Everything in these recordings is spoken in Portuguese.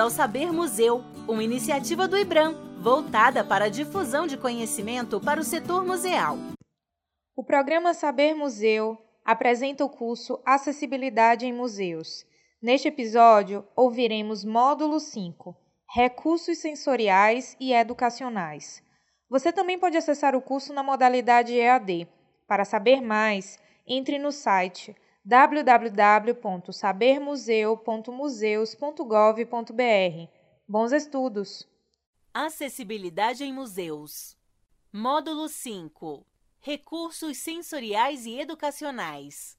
ao Saber Museu, uma iniciativa do IBRAM voltada para a difusão de conhecimento para o setor museal. O programa Saber Museu apresenta o curso Acessibilidade em Museus. Neste episódio, ouviremos módulo 5, Recursos Sensoriais e Educacionais. Você também pode acessar o curso na modalidade EAD. Para saber mais, entre no site www.sabermuseu.museus.gov.br. Bons estudos! Acessibilidade em museus. Módulo 5 Recursos sensoriais e educacionais.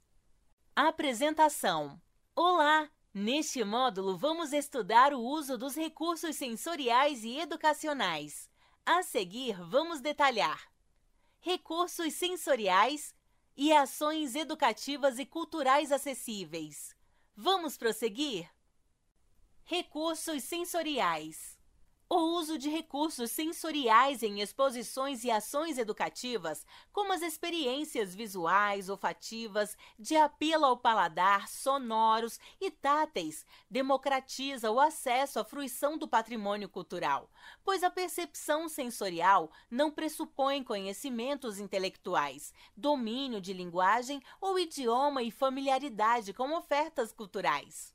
Apresentação. Olá! Neste módulo, vamos estudar o uso dos recursos sensoriais e educacionais. A seguir, vamos detalhar recursos sensoriais e ações educativas e culturais acessíveis. Vamos prosseguir? Recursos sensoriais. O uso de recursos sensoriais em exposições e ações educativas, como as experiências visuais, olfativas, de apelo ao paladar, sonoros e táteis, democratiza o acesso à fruição do patrimônio cultural, pois a percepção sensorial não pressupõe conhecimentos intelectuais, domínio de linguagem ou idioma e familiaridade com ofertas culturais.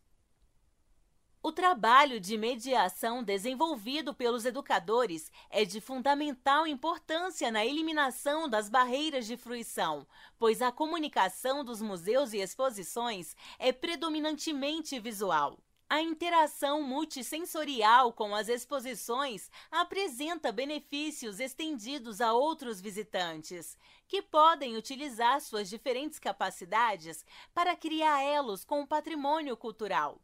O trabalho de mediação desenvolvido pelos educadores é de fundamental importância na eliminação das barreiras de fruição, pois a comunicação dos museus e exposições é predominantemente visual. A interação multissensorial com as exposições apresenta benefícios estendidos a outros visitantes, que podem utilizar suas diferentes capacidades para criar elos com o patrimônio cultural.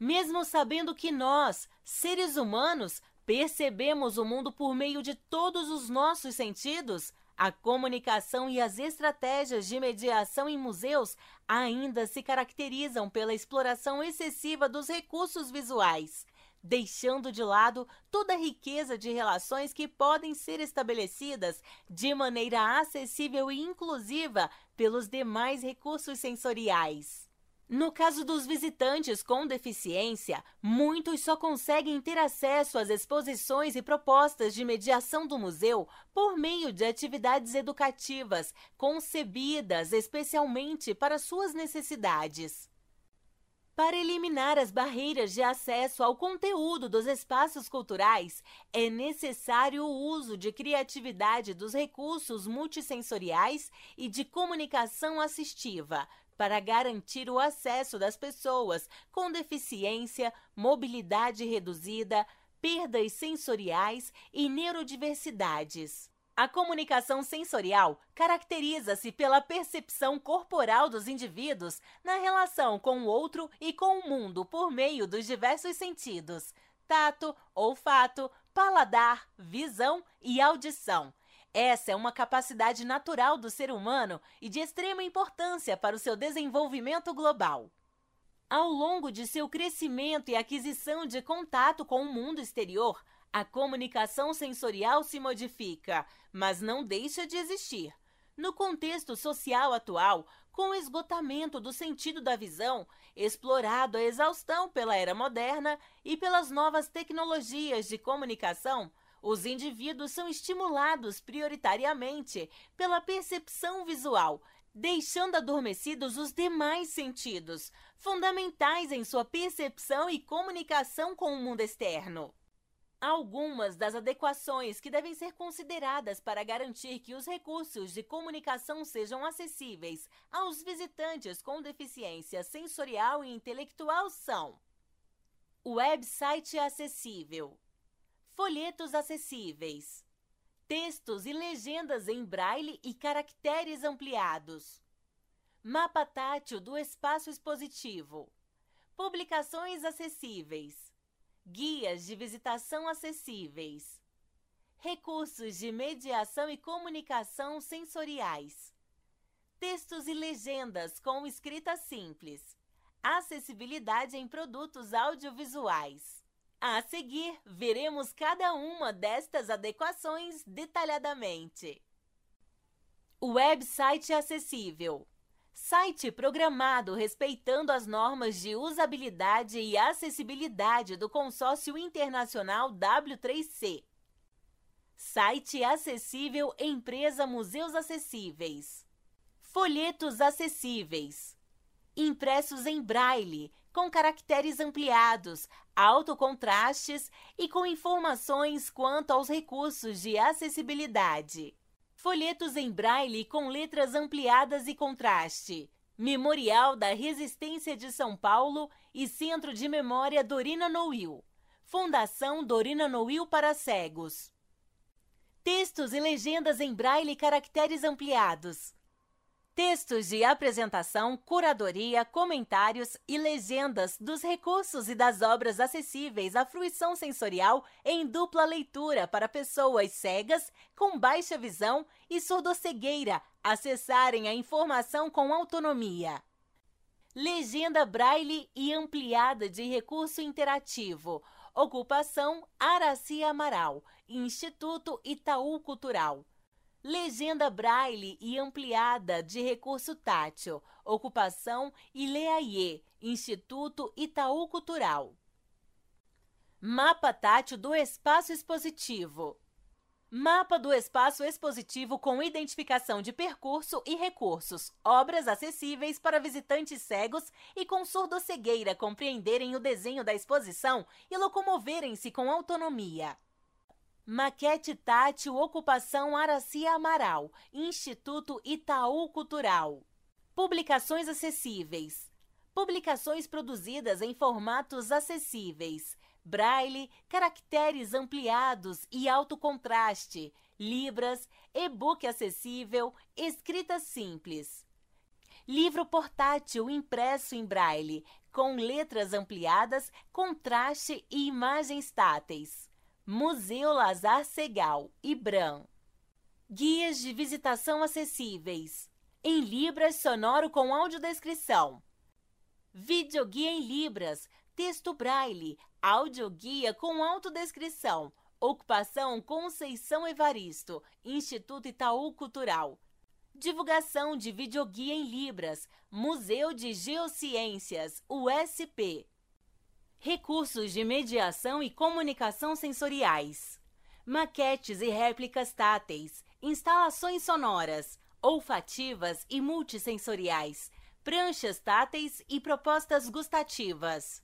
Mesmo sabendo que nós, seres humanos, percebemos o mundo por meio de todos os nossos sentidos, a comunicação e as estratégias de mediação em museus ainda se caracterizam pela exploração excessiva dos recursos visuais, deixando de lado toda a riqueza de relações que podem ser estabelecidas de maneira acessível e inclusiva pelos demais recursos sensoriais. No caso dos visitantes com deficiência, muitos só conseguem ter acesso às exposições e propostas de mediação do museu por meio de atividades educativas concebidas especialmente para suas necessidades. Para eliminar as barreiras de acesso ao conteúdo dos espaços culturais, é necessário o uso de criatividade dos recursos multissensoriais e de comunicação assistiva, para garantir o acesso das pessoas com deficiência, mobilidade reduzida, perdas sensoriais e neurodiversidades. A comunicação sensorial caracteriza-se pela percepção corporal dos indivíduos na relação com o outro e com o mundo por meio dos diversos sentidos: tato, olfato, paladar, visão e audição essa é uma capacidade natural do ser humano e de extrema importância para o seu desenvolvimento global. Ao longo de seu crescimento e aquisição de contato com o mundo exterior, a comunicação sensorial se modifica, mas não deixa de existir. No contexto social atual, com o esgotamento do sentido da visão, explorado a exaustão pela era moderna e pelas novas tecnologias de comunicação, os indivíduos são estimulados prioritariamente pela percepção visual, deixando adormecidos os demais sentidos, fundamentais em sua percepção e comunicação com o mundo externo. Algumas das adequações que devem ser consideradas para garantir que os recursos de comunicação sejam acessíveis aos visitantes com deficiência sensorial e intelectual são: website acessível, folhetos acessíveis, textos e legendas em braille e caracteres ampliados, mapa tátil do espaço expositivo, publicações acessíveis, guias de visitação acessíveis, recursos de mediação e comunicação sensoriais, textos e legendas com escrita simples, acessibilidade em produtos audiovisuais. A seguir, veremos cada uma destas adequações detalhadamente. Website acessível. Site programado respeitando as normas de usabilidade e acessibilidade do Consórcio Internacional W3C. Site acessível Empresa Museus Acessíveis. Folhetos acessíveis. Impressos em braille, com caracteres ampliados, alto contrastes e com informações quanto aos recursos de acessibilidade. Folhetos em braille com letras ampliadas e contraste. Memorial da Resistência de São Paulo e Centro de Memória Dorina Noil. Fundação Dorina Noil para Cegos. Textos e legendas em braille e caracteres ampliados. Textos de apresentação, curadoria, comentários e legendas dos recursos e das obras acessíveis à fruição sensorial em dupla leitura para pessoas cegas, com baixa visão e surdocegueira acessarem a informação com autonomia. Legenda braille e ampliada de recurso interativo. Ocupação Araci Amaral, Instituto Itaú Cultural. Legenda braille e ampliada de recurso tátil. Ocupação Ileaie, Instituto Itaú Cultural. Mapa tátil do espaço expositivo. Mapa do espaço expositivo com identificação de percurso e recursos, obras acessíveis para visitantes cegos e com surdo-cegueira compreenderem o desenho da exposição e locomoverem-se com autonomia. Maquete tátil Ocupação Araci Amaral, Instituto Itaú Cultural. Publicações acessíveis. Publicações produzidas em formatos acessíveis. Braille, caracteres ampliados e alto contraste, libras, e-book acessível, escrita simples. Livro portátil impresso em braille, com letras ampliadas, contraste e imagens táteis. Museu Lazar Segal, IBRAM. Guias de visitação acessíveis. Em Libras, sonoro com audiodescrição. Videoguia em Libras, texto braille, audioguia com autodescrição. Ocupação Conceição Evaristo, Instituto Itaú Cultural. Divulgação de videoguia em Libras, Museu de Geociências, USP. Recursos de mediação e comunicação sensoriais. Maquetes e réplicas táteis, instalações sonoras, olfativas e multissensoriais, pranchas táteis e propostas gustativas.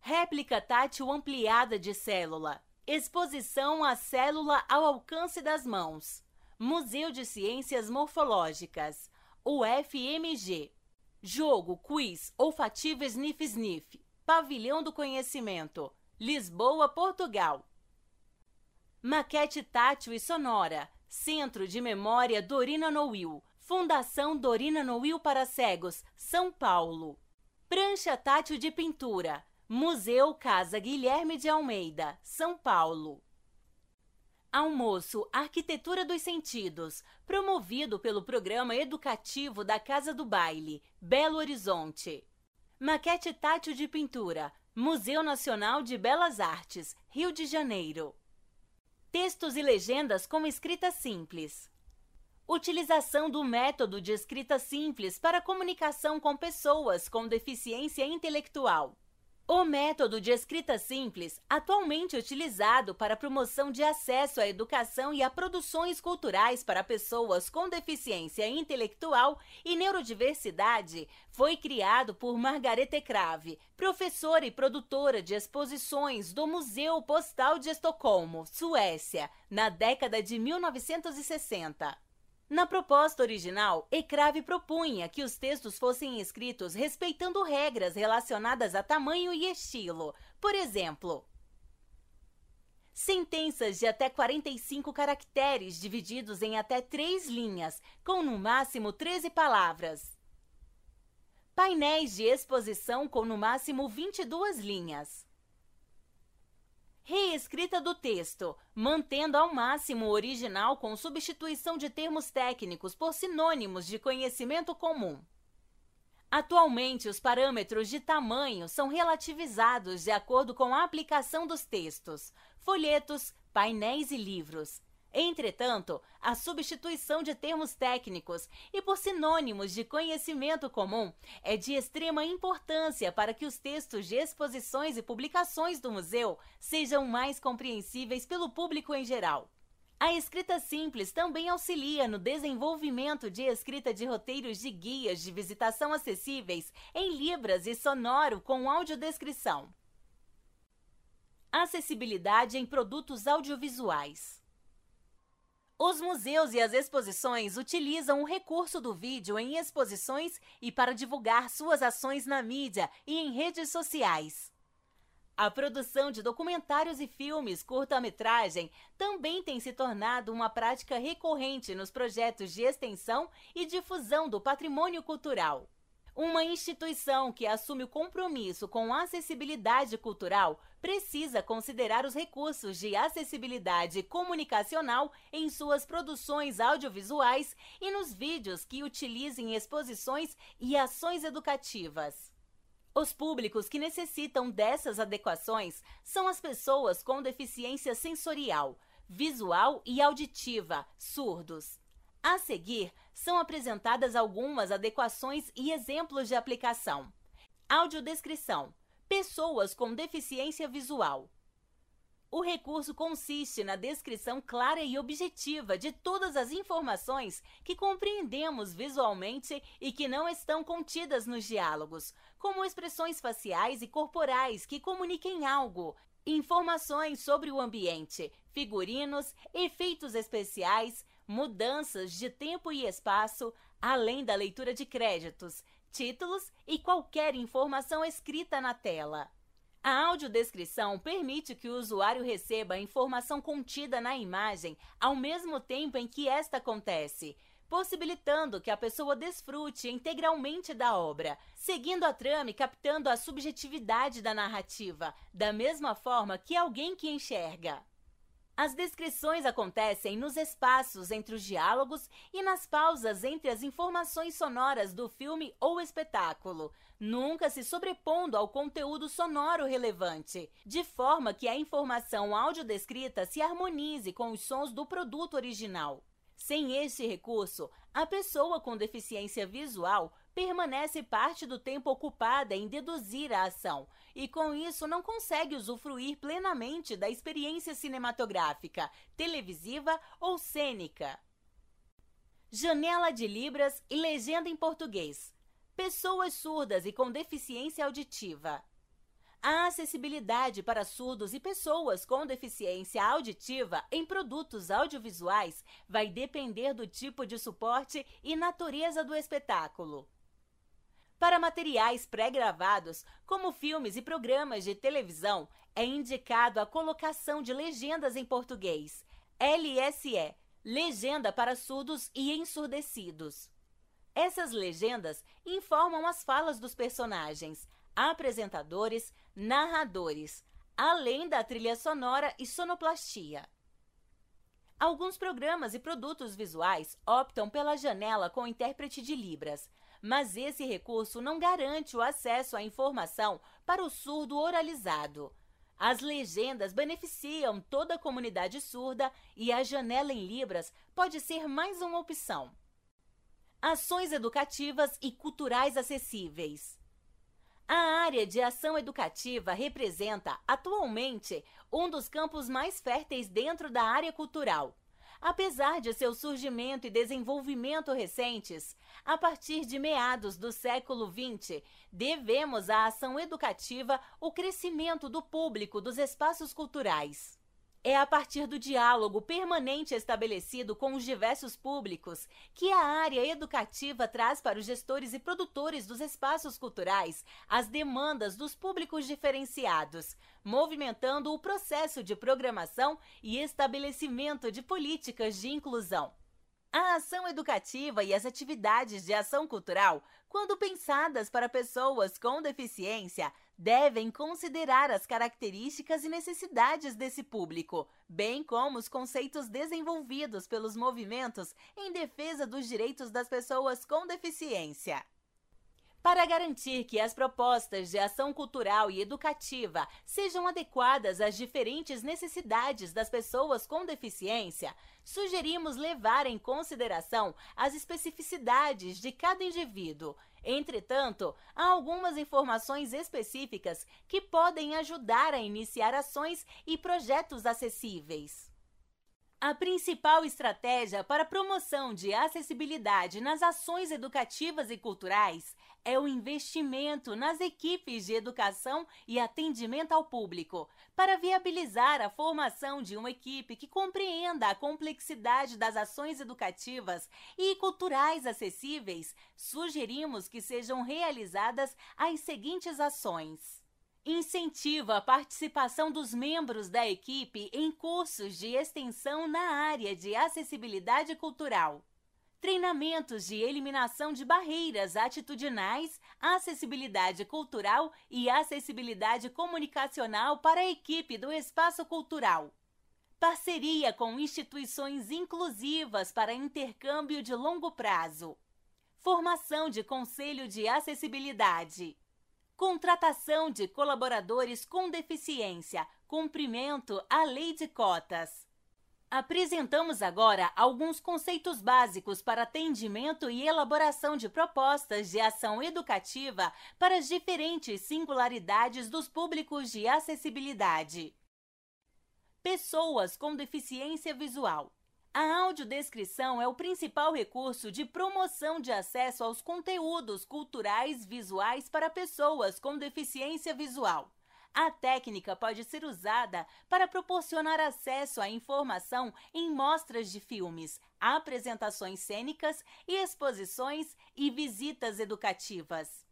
Réplica tátil ampliada de célula. Exposição à célula ao alcance das mãos. Museu de Ciências Morfológicas. UFMG. Jogo, quiz, olfativo Sniff Sniff. Pavilhão do Conhecimento, Lisboa, Portugal. Maquete tátil e sonora, Centro de Memória Dorina Noil, Fundação Dorina Noil para Cegos, São Paulo. Prancha tátil de pintura, Museu Casa Guilherme de Almeida, São Paulo. Almoço Arquitetura dos Sentidos, promovido pelo Programa Educativo da Casa do Baile, Belo Horizonte. Maquete tátil de pintura, Museu Nacional de Belas Artes, Rio de Janeiro. Textos e legendas com escrita simples. Utilização do método de escrita simples para comunicação com pessoas com deficiência intelectual. O método de escrita simples, atualmente utilizado para promoção de acesso à educação e a produções culturais para pessoas com deficiência intelectual e neurodiversidade, foi criado por Margarete Crave, professora e produtora de exposições do Museu Postal de Estocolmo, Suécia, na década de 1960. Na proposta original, Ecrave propunha que os textos fossem escritos respeitando regras relacionadas a tamanho e estilo. Por exemplo, sentenças de até 45 caracteres divididos em até três linhas, com no máximo 13 palavras. Painéis de exposição com no máximo 22 linhas reescrita do texto, mantendo ao máximo o original com substituição de termos técnicos por sinônimos de conhecimento comum. Atualmente, os parâmetros de tamanho são relativizados de acordo com a aplicação dos textos, folhetos, painéis e livros. Entretanto, a substituição de termos técnicos e por sinônimos de conhecimento comum é de extrema importância para que os textos de exposições e publicações do museu sejam mais compreensíveis pelo público em geral. A escrita simples também auxilia no desenvolvimento de escrita de roteiros de guias de visitação acessíveis em Libras e sonoro com audiodescrição. Acessibilidade em produtos audiovisuais. Os museus e as exposições utilizam o recurso do vídeo em exposições e para divulgar suas ações na mídia e em redes sociais. A produção de documentários e filmes curta-metragem também tem se tornado uma prática recorrente nos projetos de extensão e difusão do patrimônio cultural. Uma instituição que assume o compromisso com acessibilidade cultural precisa considerar os recursos de acessibilidade comunicacional em suas produções audiovisuais e nos vídeos que utilizem exposições e ações educativas. Os públicos que necessitam dessas adequações são as pessoas com deficiência sensorial, visual e auditiva, surdos. A seguir, são apresentadas algumas adequações e exemplos de aplicação. Audiodescrição: pessoas com deficiência visual. O recurso consiste na descrição clara e objetiva de todas as informações que compreendemos visualmente e que não estão contidas nos diálogos, como expressões faciais e corporais que comuniquem algo, informações sobre o ambiente, figurinos, efeitos especiais, mudanças de tempo e espaço, além da leitura de créditos, títulos e qualquer informação escrita na tela. A audiodescrição permite que o usuário receba a informação contida na imagem ao mesmo tempo em que esta acontece, possibilitando que a pessoa desfrute integralmente da obra, seguindo a trama e captando a subjetividade da narrativa, da mesma forma que alguém que enxerga. As descrições acontecem nos espaços entre os diálogos e nas pausas entre as informações sonoras do filme ou espetáculo, nunca se sobrepondo ao conteúdo sonoro relevante, de forma que a informação audiodescrita se harmonize com os sons do produto original. Sem este recurso, a pessoa com deficiência visual permanece parte do tempo ocupada em deduzir a ação e, com isso, não consegue usufruir plenamente da experiência cinematográfica, televisiva ou cênica. Janela de Libras e legenda em português. Pessoas surdas e com deficiência auditiva. A acessibilidade para surdos e pessoas com deficiência auditiva em produtos audiovisuais vai depender do tipo de suporte e natureza do espetáculo. Para materiais pré-gravados, como filmes e programas de televisão, é indicado a colocação de legendas em português, LSE, legenda para surdos e ensurdecidos. Essas legendas informam as falas dos personagens, apresentadores, narradores, além da trilha sonora e sonoplastia. Alguns programas e produtos visuais optam pela janela com intérprete de Libras, mas esse recurso não garante o acesso à informação para o surdo oralizado. As legendas beneficiam toda a comunidade surda e a janela em Libras pode ser mais uma opção. Ações educativas e culturais acessíveis. A área de ação educativa representa, atualmente, um dos campos mais férteis dentro da área cultural. Apesar de seu surgimento e desenvolvimento recentes, a partir de meados do século XX, devemos à ação educativa o crescimento do público dos espaços culturais. É a partir do diálogo permanente estabelecido com os diversos públicos que a área educativa traz para os gestores e produtores dos espaços culturais as demandas dos públicos diferenciados, movimentando o processo de programação e estabelecimento de políticas de inclusão. A ação educativa e as atividades de ação cultural, quando pensadas para pessoas com deficiência, devem considerar as características e necessidades desse público, bem como os conceitos desenvolvidos pelos movimentos em defesa dos direitos das pessoas com deficiência. Para garantir que as propostas de ação cultural e educativa sejam adequadas às diferentes necessidades das pessoas com deficiência, sugerimos levar em consideração as especificidades de cada indivíduo. Entretanto, há algumas informações específicas que podem ajudar a iniciar ações e projetos acessíveis. A principal estratégia para promoção de acessibilidade nas ações educativas e culturais é o investimento nas equipes de educação e atendimento ao público, para viabilizar a formação de uma equipe que compreenda a complexidade das ações educativas e culturais acessíveis. Sugerimos que sejam realizadas as seguintes ações incentiva a participação dos membros da equipe em cursos de extensão na área de acessibilidade cultural. Treinamentos de eliminação de barreiras atitudinais, acessibilidade cultural e acessibilidade comunicacional para a equipe do espaço cultural. Parceria com instituições inclusivas para intercâmbio de longo prazo. Formação de conselho de acessibilidade contratação de colaboradores com deficiência, cumprimento à lei de cotas. Apresentamos agora alguns conceitos básicos para atendimento e elaboração de propostas de ação educativa para as diferentes singularidades dos públicos de acessibilidade. Pessoas com deficiência visual. A audiodescrição é o principal recurso de promoção de acesso aos conteúdos culturais visuais para pessoas com deficiência visual. A técnica pode ser usada para proporcionar acesso à informação em mostras de filmes, apresentações cênicas e exposições e visitas educativas.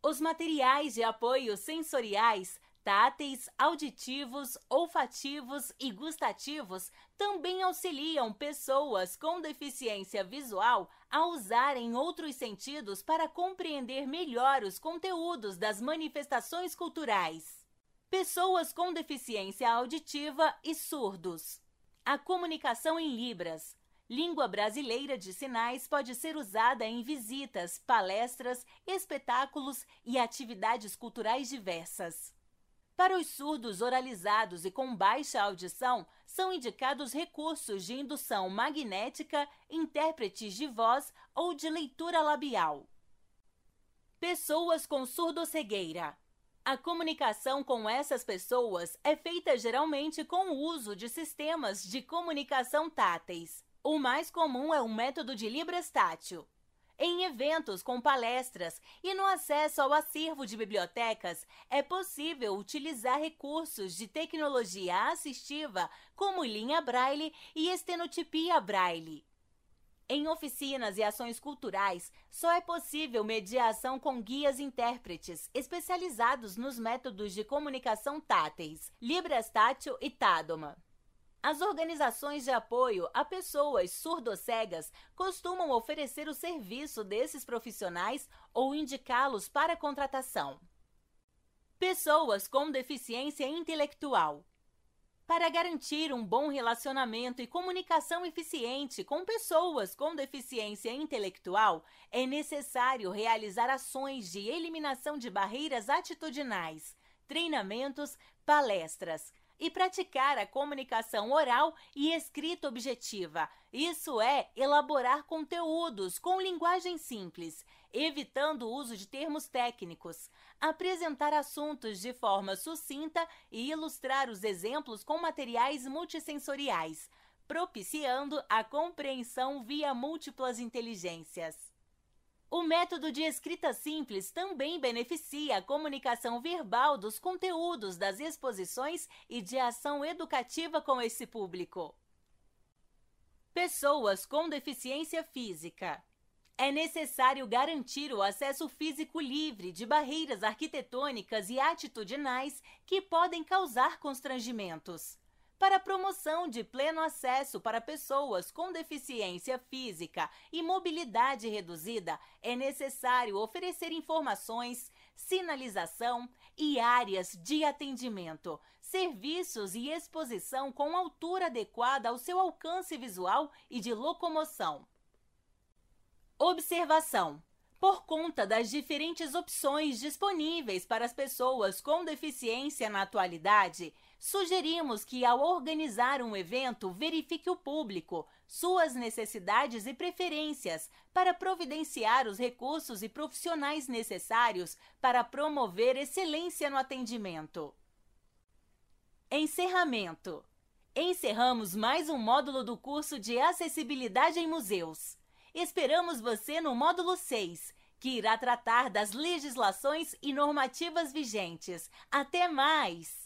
Os materiais de apoio sensoriais táteis, auditivos, olfativos e gustativos também auxiliam pessoas com deficiência visual a usarem outros sentidos para compreender melhor os conteúdos das manifestações culturais. Pessoas com deficiência auditiva e surdos. A comunicação em Libras. Língua brasileira de sinais pode ser usada em visitas, palestras, espetáculos e atividades culturais diversas. Para os surdos oralizados e com baixa audição, são indicados recursos de indução magnética, intérpretes de voz ou de leitura labial. Pessoas com surdocegueira. A comunicação com essas pessoas é feita geralmente com o uso de sistemas de comunicação táteis. O mais comum é o método de Libras tátil. Em eventos com palestras e no acesso ao acervo de bibliotecas, é possível utilizar recursos de tecnologia assistiva como linha braille e estenotipia braille. Em oficinas e ações culturais, só é possível mediação com guias intérpretes especializados nos métodos de comunicação táteis, Libras Tátil e Tadoma. As organizações de apoio a pessoas surdocegas costumam oferecer o serviço desses profissionais ou indicá-los para contratação. Pessoas com deficiência intelectual. Para garantir um bom relacionamento e comunicação eficiente com pessoas com deficiência intelectual, é necessário realizar ações de eliminação de barreiras atitudinais, treinamentos, palestras, e praticar a comunicação oral e escrita objetiva. Isso é elaborar conteúdos com linguagem simples, evitando o uso de termos técnicos, apresentar assuntos de forma sucinta e ilustrar os exemplos com materiais multissensoriais, propiciando a compreensão via múltiplas inteligências. O método de escrita simples também beneficia a comunicação verbal dos conteúdos das exposições e de ação educativa com esse público. Pessoas com deficiência física. É necessário garantir o acesso físico livre de barreiras arquitetônicas e atitudinais que podem causar constrangimentos para promoção de pleno acesso para pessoas com deficiência física e mobilidade reduzida, é necessário oferecer informações, sinalização e áreas de atendimento, serviços e exposição com altura adequada ao seu alcance visual e de locomoção. Observação Por conta das diferentes opções disponíveis para as pessoas com deficiência na atualidade, sugerimos que, ao organizar um evento, verifique o público, suas necessidades e preferências, para providenciar os recursos e profissionais necessários para promover excelência no atendimento. Encerramento. Encerramos mais um módulo do curso de Acessibilidade em Museus. Esperamos você no módulo 6, que irá tratar das legislações e normativas vigentes. Até mais!